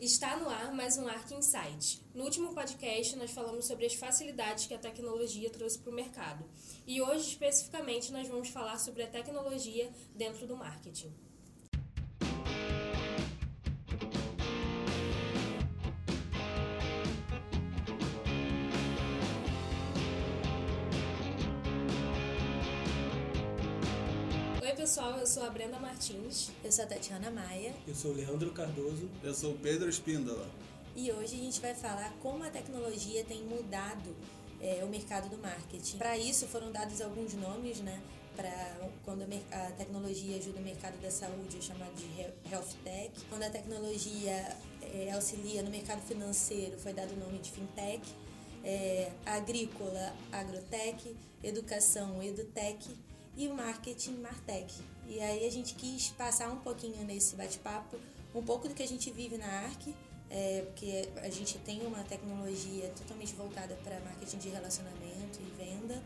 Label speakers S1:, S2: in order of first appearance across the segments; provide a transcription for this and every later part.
S1: Está no ar mais um Arc Insight. No último podcast, nós falamos sobre as facilidades que a tecnologia trouxe para o mercado. E hoje, especificamente, nós vamos falar sobre a tecnologia dentro do marketing. Martins.
S2: Eu sou a Tatiana Maia.
S3: Eu sou o Leandro Cardoso.
S4: Eu sou o Pedro Espíndola.
S2: E hoje a gente vai falar como a tecnologia tem mudado é, o mercado do marketing. Para isso foram dados alguns nomes, né? Para quando a, tecnologia ajuda o mercado da saúde, é chamado de health tech. Quando a tecnologia é, auxilia no mercado financeiro, foi dado o nome de fintech. É, agrícola, agrotech, educação, edutech e o marketing Martech. E aí a gente quis passar um pouquinho nesse bate-papo, um pouco do que a gente vive na ARC, é, porque a gente tem uma tecnologia totalmente voltada para marketing de relacionamento e venda.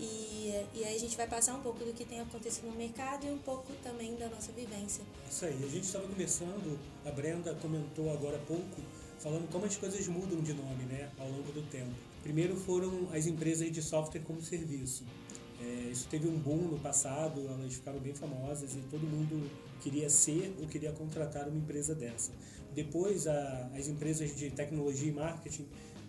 S2: E, e aí a gente vai passar um pouco do que tem acontecido no mercado e um pouco também da nossa vivência.
S3: Isso aí, a gente estava conversando, a Brenda comentou agora há pouco, falando como as coisas mudam de nome né, ao longo do tempo. Primeiro foram as empresas de software como serviço. É, isso teve um boom no passado, elas ficaram bem famosas e todo mundo queria ser ou queria contratar uma empresa dessa. Depois, a, as empresas de tecnologia e marketing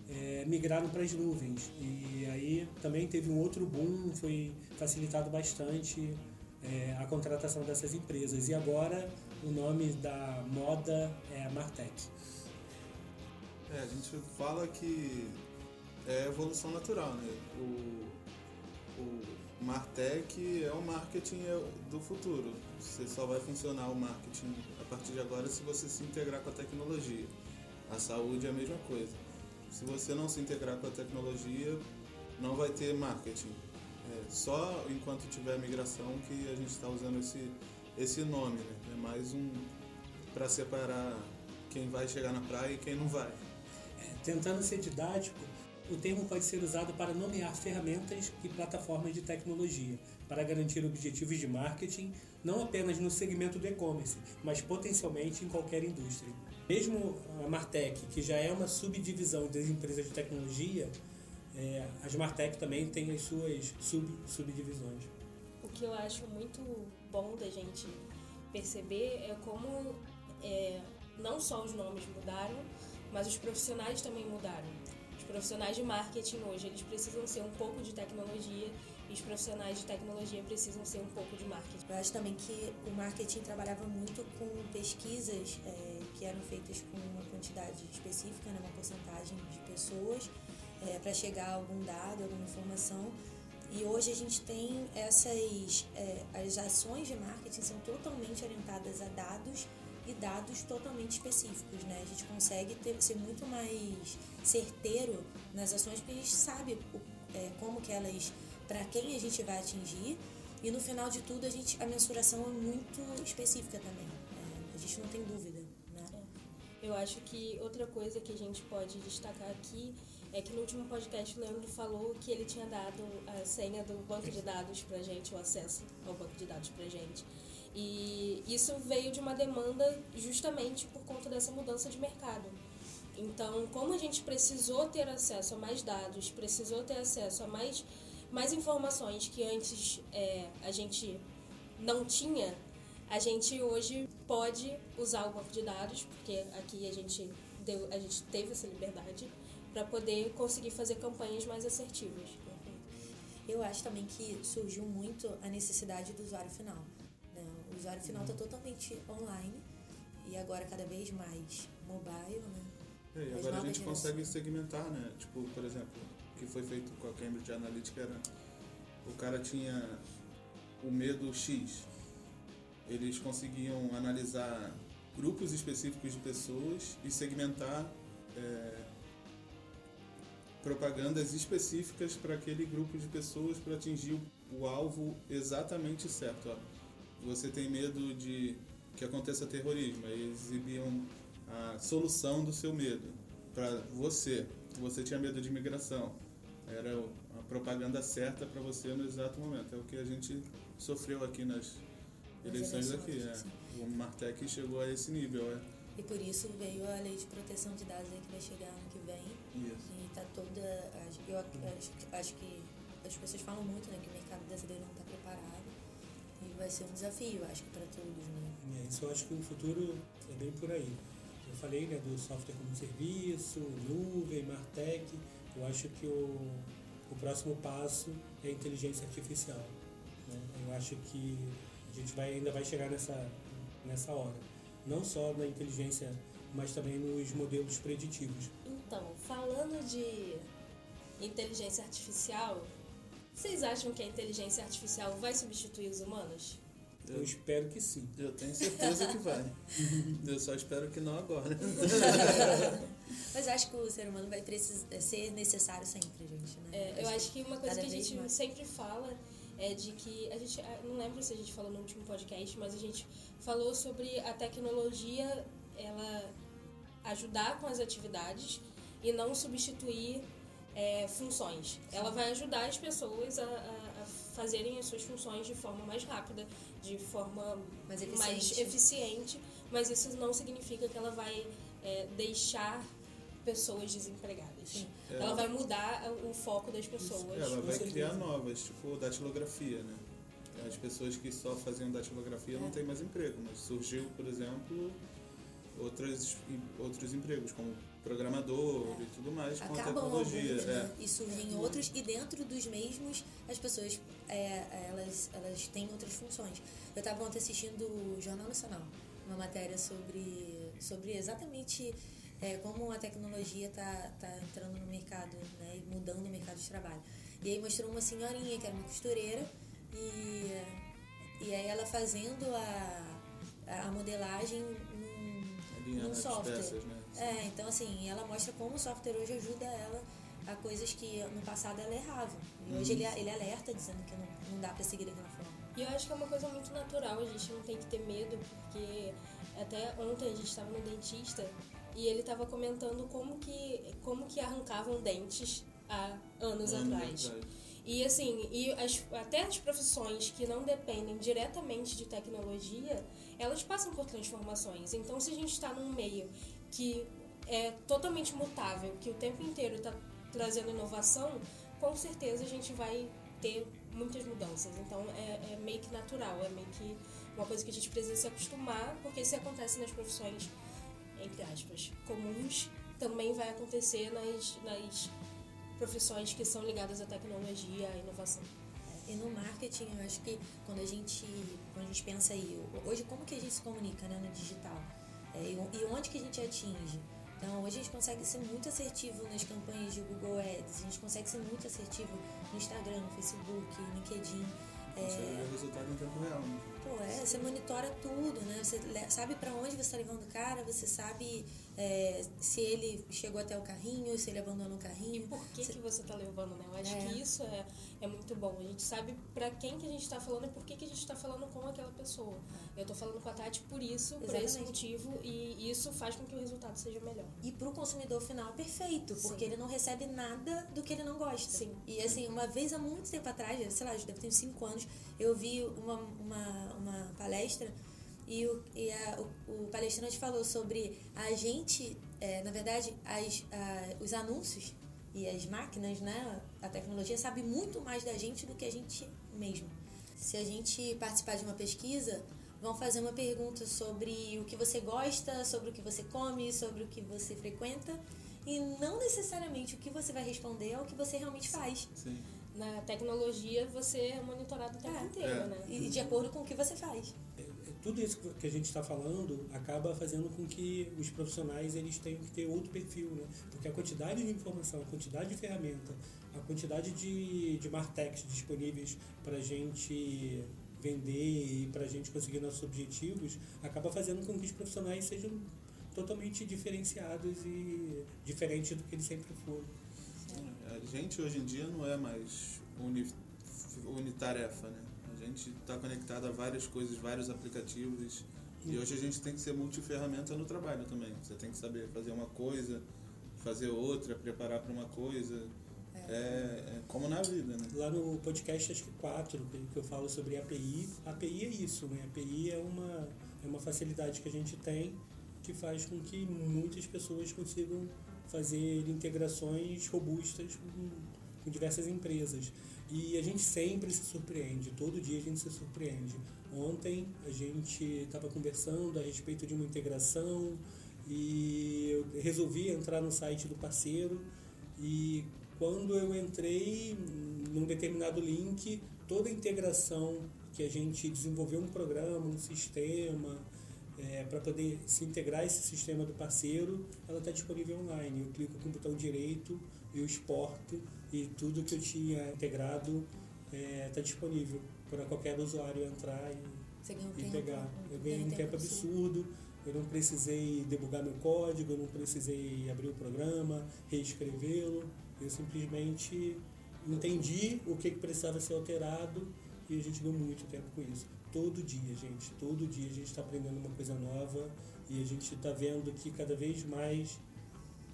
S3: é, migraram para as nuvens e aí também teve um outro boom, foi facilitado bastante é, a contratação dessas empresas. E agora o nome da moda é Martech.
S4: É, a gente fala que é evolução natural, né? O Martech é o marketing do futuro. Você só vai funcionar o marketing a partir de agora se você se integrar com a tecnologia. A saúde é a mesma coisa. Se você não se integrar com a tecnologia, não vai ter marketing. É só enquanto tiver migração que a gente está usando esse, esse nome. Né? É mais um para separar quem vai chegar na praia e quem não vai.
S3: É, tentando ser didático, o termo pode ser usado para nomear ferramentas e plataformas de tecnologia para garantir objetivos de marketing não apenas no segmento do e-commerce, mas potencialmente em qualquer indústria. Mesmo a Martech, que já é uma subdivisão das empresas de tecnologia, é, as Martech também têm as suas sub, subdivisões.
S1: O que eu acho muito bom da gente perceber é como é, não só os nomes mudaram, mas os profissionais também mudaram. Profissionais de marketing hoje, eles precisam ser um pouco de tecnologia e os profissionais de tecnologia precisam ser um pouco de marketing.
S2: Eu acho também que o marketing trabalhava muito com pesquisas é, que eram feitas com uma quantidade específica, né, uma porcentagem de pessoas, é, para chegar a algum dado, alguma informação. E hoje a gente tem essas. É, as ações de marketing são totalmente orientadas a dados e dados totalmente específicos, né? A gente consegue ter, ser muito mais certeiro nas ações porque a gente sabe o, é, como que elas, para quem a gente vai atingir e no final de tudo a gente a mensuração é muito específica também. É, a gente não tem dúvida, né?
S1: É. Eu acho que outra coisa que a gente pode destacar aqui é que no último podcast o Leandro falou que ele tinha dado a senha do banco de dados pra gente, o acesso ao banco de dados pra gente. E isso veio de uma demanda justamente por conta dessa mudança de mercado. Então, como a gente precisou ter acesso a mais dados, precisou ter acesso a mais, mais informações que antes é, a gente não tinha, a gente hoje pode usar o banco de dados, porque aqui a gente, deu, a gente teve essa liberdade para poder conseguir fazer campanhas mais assertivas.
S2: Eu acho também que surgiu muito a necessidade do usuário final. O usuário final está totalmente online e agora cada vez mais mobile, né?
S4: É, e agora a gente consegue segmentar, né? Tipo, por exemplo, o que foi feito com a Cambridge Analytica era o cara tinha o medo X. Eles conseguiam analisar grupos específicos de pessoas e segmentar é, propagandas específicas para aquele grupo de pessoas para atingir o, o alvo exatamente certo. Ó você tem medo de que aconteça terrorismo, aí exibiam a solução do seu medo para você. Você tinha medo de imigração, era a propaganda certa para você no exato momento. É o que a gente sofreu aqui nas eleições aqui. É. O Martec chegou a esse nível. É.
S2: E por isso veio a lei de proteção de dados aí que vai chegar ano que vem.
S4: Isso.
S2: E tá toda. Eu acho, acho que as pessoas falam muito, né, que o mercado brasileiro não está preparado. Vai ser um desafio, acho que para todos, né?
S3: É, isso eu acho que o futuro é bem por aí. Eu falei né, do software como serviço, nuvem, Martech. Eu acho que o, o próximo passo é a inteligência artificial. Né? Eu acho que a gente vai, ainda vai chegar nessa, nessa hora. Não só na inteligência, mas também nos modelos preditivos.
S1: Então, falando de inteligência artificial, vocês acham que a inteligência artificial vai substituir os humanos?
S3: Eu, eu espero que sim.
S4: Eu tenho certeza que vai. eu só espero que não agora.
S2: Mas acho que o ser humano vai precisar, ser necessário sempre, gente. Né?
S1: É, eu acho que uma coisa que a gente mais. sempre fala é de que a gente não lembro se a gente falou no último podcast, mas a gente falou sobre a tecnologia ela ajudar com as atividades e não substituir é, funções. Ela vai ajudar as pessoas a, a, a, fazerem as suas funções de forma mais rápida, de forma
S2: mais eficiente,
S1: mais eficiente mas isso não significa que ela vai é, deixar pessoas desempregadas. É. Ela vai mudar o foco das pessoas.
S4: Ela vai criar novas, tipo datilografia, né? As pessoas que só faziam datilografia é. não têm mais emprego, mas surgiu, por exemplo, outros, outros empregos, como programador é. e tudo mais, com a tecnologia. Alguns, né?
S2: é. E surgem outros, e dentro dos mesmos, as pessoas é, elas, elas têm outras funções. Eu estava ontem assistindo o Jornal Nacional, uma matéria sobre, sobre exatamente é, como a tecnologia está tá entrando no mercado né, e mudando o mercado de trabalho. E aí mostrou uma senhorinha que era uma costureira e, e aí ela fazendo a, a modelagem num, num software. Peças, né? É, então assim, ela mostra como o software hoje ajuda ela a coisas que no passado ela errava. E hoje ele, ele alerta dizendo que não, não dá para seguir daquela forma.
S1: E eu acho que é uma coisa muito natural, a gente não tem que ter medo, porque até ontem a gente estava no dentista e ele estava comentando como que, como que arrancavam dentes há anos atrás. atrás. E assim, e as, até as profissões que não dependem diretamente de tecnologia, elas passam por transformações. Então, se a gente está num meio que é totalmente mutável, que o tempo inteiro está trazendo inovação, com certeza a gente vai ter muitas mudanças. Então, é, é meio que natural, é meio que uma coisa que a gente precisa se acostumar, porque se acontece nas profissões entre aspas, comuns, também vai acontecer nas, nas profissões que são ligadas à tecnologia, à inovação.
S2: E no marketing, eu acho que quando a gente, quando a gente pensa aí, hoje como que a gente se comunica né, no digital? É, e onde que a gente atinge? Então, hoje a gente consegue ser muito assertivo nas campanhas de Google Ads, a gente consegue ser muito assertivo no Instagram, no Facebook, no LinkedIn.
S4: É... resultado em tempo real, né?
S2: Pô, é, você monitora tudo, né? Você sabe para onde você está levando o cara, você sabe é, se ele chegou até o carrinho, se ele abandonou o carrinho.
S1: E por que você, que você está levando, né? Eu acho é. que isso é, é muito bom. A gente sabe para quem que a gente está falando e por que, que a gente está falando com aquela pessoa. Eu estou falando com a Tati por isso, Exatamente. por esse motivo, e isso faz com que o resultado seja melhor.
S2: E para o consumidor final é perfeito, porque Sim. ele não recebe nada do que ele não gosta.
S1: Sim.
S2: E assim, uma vez há muito tempo atrás, sei lá, deve ter uns 5 anos, eu vi uma, uma, uma palestra e, o, e a, o, o, palestrante falou sobre a gente, é, na verdade, as, a, os anúncios e as máquinas, né, a tecnologia sabe muito mais da gente do que a gente mesmo. Se a gente participar de uma pesquisa, vão fazer uma pergunta sobre o que você gosta, sobre o que você come, sobre o que você frequenta, e não necessariamente o que você vai responder é o que você realmente faz.
S4: Sim.
S1: Na tecnologia, você é monitorado o tempo é. inteiro, é. né?
S2: E de acordo com o que você faz
S3: tudo isso que a gente está falando acaba fazendo com que os profissionais eles tenham que ter outro perfil, né? Porque a quantidade de informação, a quantidade de ferramenta, a quantidade de, de martechs disponíveis para a gente vender e para a gente conseguir nossos objetivos acaba fazendo com que os profissionais sejam totalmente diferenciados e diferentes do que eles sempre foram.
S4: A gente hoje em dia não é mais uni, unitarefa, né? Gente está conectado a várias coisas, vários aplicativos. E hoje a gente tem que ser multiferramenta no trabalho também. Você tem que saber fazer uma coisa, fazer outra, preparar para uma coisa. É. é, é, como na vida, né?
S3: Lá no podcast, acho que 4, que eu falo sobre API, API é isso, né? API é uma, é uma facilidade que a gente tem que faz com que muitas pessoas consigam fazer integrações robustas com, com diversas empresas. E a gente sempre se surpreende, todo dia a gente se surpreende. Ontem a gente estava conversando a respeito de uma integração e eu resolvi entrar no site do parceiro e quando eu entrei num determinado link, toda a integração que a gente desenvolveu um programa, um sistema, é, para poder se integrar esse sistema do parceiro, ela está disponível online. Eu clico com o botão direito, eu exporto e tudo que eu tinha integrado está é, tá disponível para qualquer usuário entrar e, e pegar. Eu ganhei um tempo absurdo, eu não precisei debugar meu código, eu não precisei abrir o programa, reescrevê-lo, eu simplesmente entendi o que, que precisava ser alterado e a gente ganhou muito tempo com isso. Todo dia, gente, todo dia a gente está aprendendo uma coisa nova e a gente está vendo que cada vez mais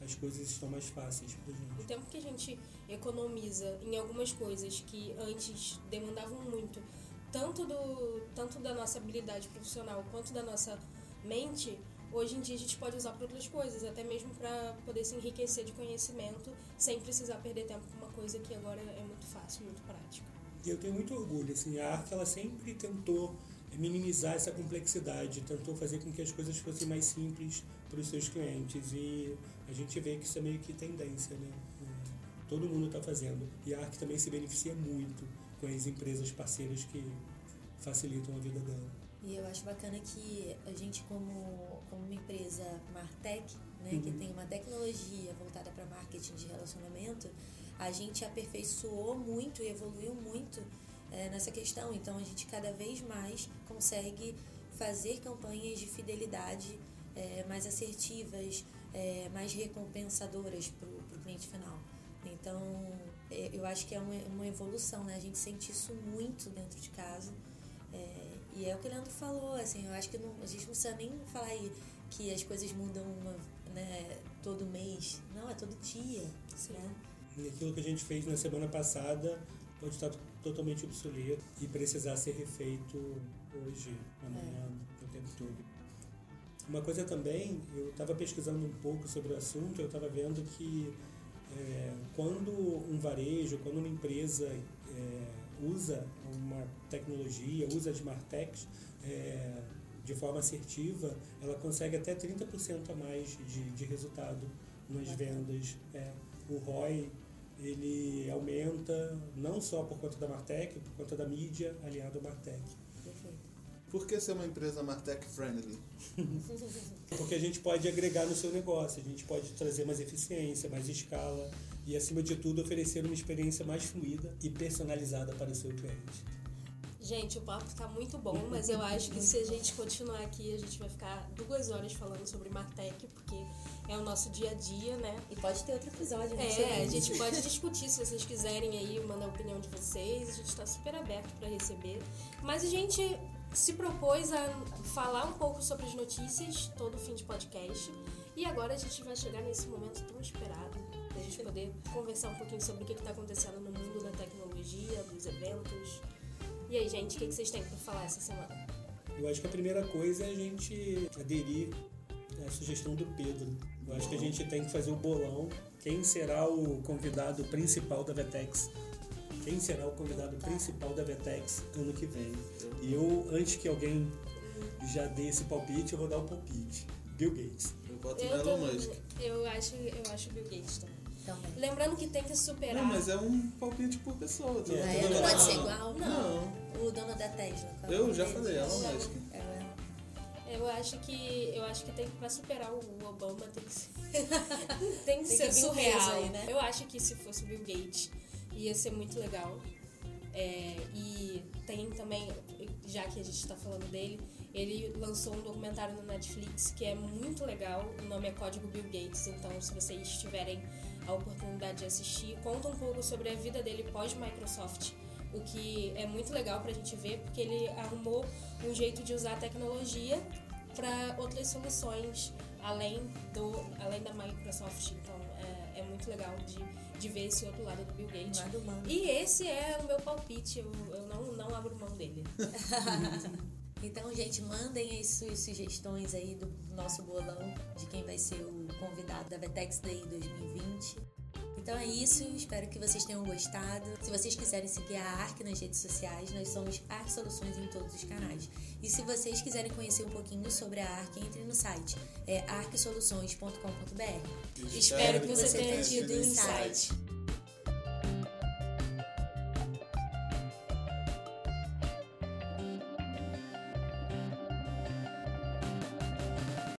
S3: as coisas estão mais fáceis para gente.
S1: O tempo que a gente economiza em algumas coisas que antes demandavam muito, tanto, do, tanto da nossa habilidade profissional quanto da nossa mente, hoje em dia a gente pode usar para outras coisas, até mesmo para poder se enriquecer de conhecimento sem precisar perder tempo com uma coisa que agora é muito fácil, muito prática.
S3: E eu tenho muito orgulho, assim, a Arc ela sempre tentou minimizar essa complexidade, tentou fazer com que as coisas fossem mais simples para os seus clientes e a gente vê que isso é meio que tendência, né? Todo mundo está fazendo. E a Arc também se beneficia muito com as empresas parceiras que facilitam a vida dela.
S2: E eu acho bacana que a gente, como, como uma empresa Martech, né, uhum. que tem uma tecnologia voltada para marketing de relacionamento, a gente aperfeiçoou muito e evoluiu muito é, nessa questão. Então, a gente cada vez mais consegue fazer campanhas de fidelidade é, mais assertivas, é, mais recompensadoras para o cliente final. Então, é, eu acho que é uma, uma evolução, né? A gente sente isso muito dentro de casa. É, e é o que o Leandro falou, assim, eu acho que não, a gente não precisa nem falar aí que as coisas mudam uma, né, todo mês. Não, é todo dia. Sim. Né?
S3: E aquilo que a gente fez na semana passada pode estar totalmente obsoleto e precisar ser refeito hoje, amanhã, é. o tempo todo. Uma coisa também, eu estava pesquisando um pouco sobre o assunto, eu estava vendo que é, quando um varejo, quando uma empresa é, usa uma tecnologia, usa as Martechs é, de forma assertiva, ela consegue até 30% a mais de, de resultado nas vendas. É, o ROI ele aumenta não só por conta da Martech, por conta da mídia aliada à Martech.
S4: Por que ser uma empresa Martech friendly?
S3: Porque a gente pode agregar no seu negócio, a gente pode trazer mais eficiência, mais escala e, acima de tudo, oferecer uma experiência mais fluida e personalizada para o seu cliente.
S1: Gente, o papo está muito bom, mas eu acho que se a gente continuar aqui, a gente vai ficar duas horas falando sobre Martech, porque é o nosso dia a dia, né?
S2: E pode ter outro episódio, né?
S1: É, a gente pode discutir se vocês quiserem aí, mandar a opinião de vocês. A gente está super aberto para receber. Mas a gente se propôs a falar um pouco sobre as notícias todo fim de podcast. E agora a gente vai chegar nesse momento tão esperado da gente poder conversar um pouquinho sobre o que está acontecendo no mundo da tecnologia, dos eventos. E aí, gente, o que vocês têm para falar essa semana?
S3: Eu acho que a primeira coisa é a gente aderir à sugestão do Pedro. Eu acho que a gente tem que fazer o bolão. Quem será o convidado principal da Vetex quem será o convidado principal da Vetex ano que vem. E eu, antes que alguém já dê esse palpite, eu vou dar o um palpite. Bill Gates.
S4: Eu voto no Elon Musk.
S1: Eu acho, eu acho Bill Gates também. Também. Lembrando que tem que superar.
S4: Não, mas é um palpite por pessoa.
S2: Tá? É, não, não pode ser igual, não. não. O dono da Tesla.
S4: Eu já falei, Elon Musk.
S1: É, eu acho que eu acho que tem para superar o Obama tem que ser, tem que tem ser que surreal. Aí, né? Eu acho que se fosse o Bill Gates ia ser muito legal. É, e tem também, já que a gente está falando dele, ele lançou um documentário no Netflix que é muito legal. O nome é Código Bill Gates, então se vocês tiverem a oportunidade de assistir, conta um pouco sobre a vida dele pós-Microsoft. O que é muito legal para a gente ver, porque ele arrumou um jeito de usar a tecnologia para outras soluções além, do, além da Microsoft. Então é, é muito legal de de ver esse outro lado do Bill Gates. E esse é o meu palpite, eu, eu não, não abro mão dele.
S2: Então, gente, mandem as suas sugestões aí do nosso bolão de quem vai ser o convidado da Vetex Day 2020. Então é isso, espero que vocês tenham gostado. Se vocês quiserem seguir a ARC nas redes sociais, nós somos ARC Soluções em todos os canais. E se vocês quiserem conhecer um pouquinho sobre a ARC, entre no site, é arcsoluções.com.br.
S1: Espero que você tenha tido insight.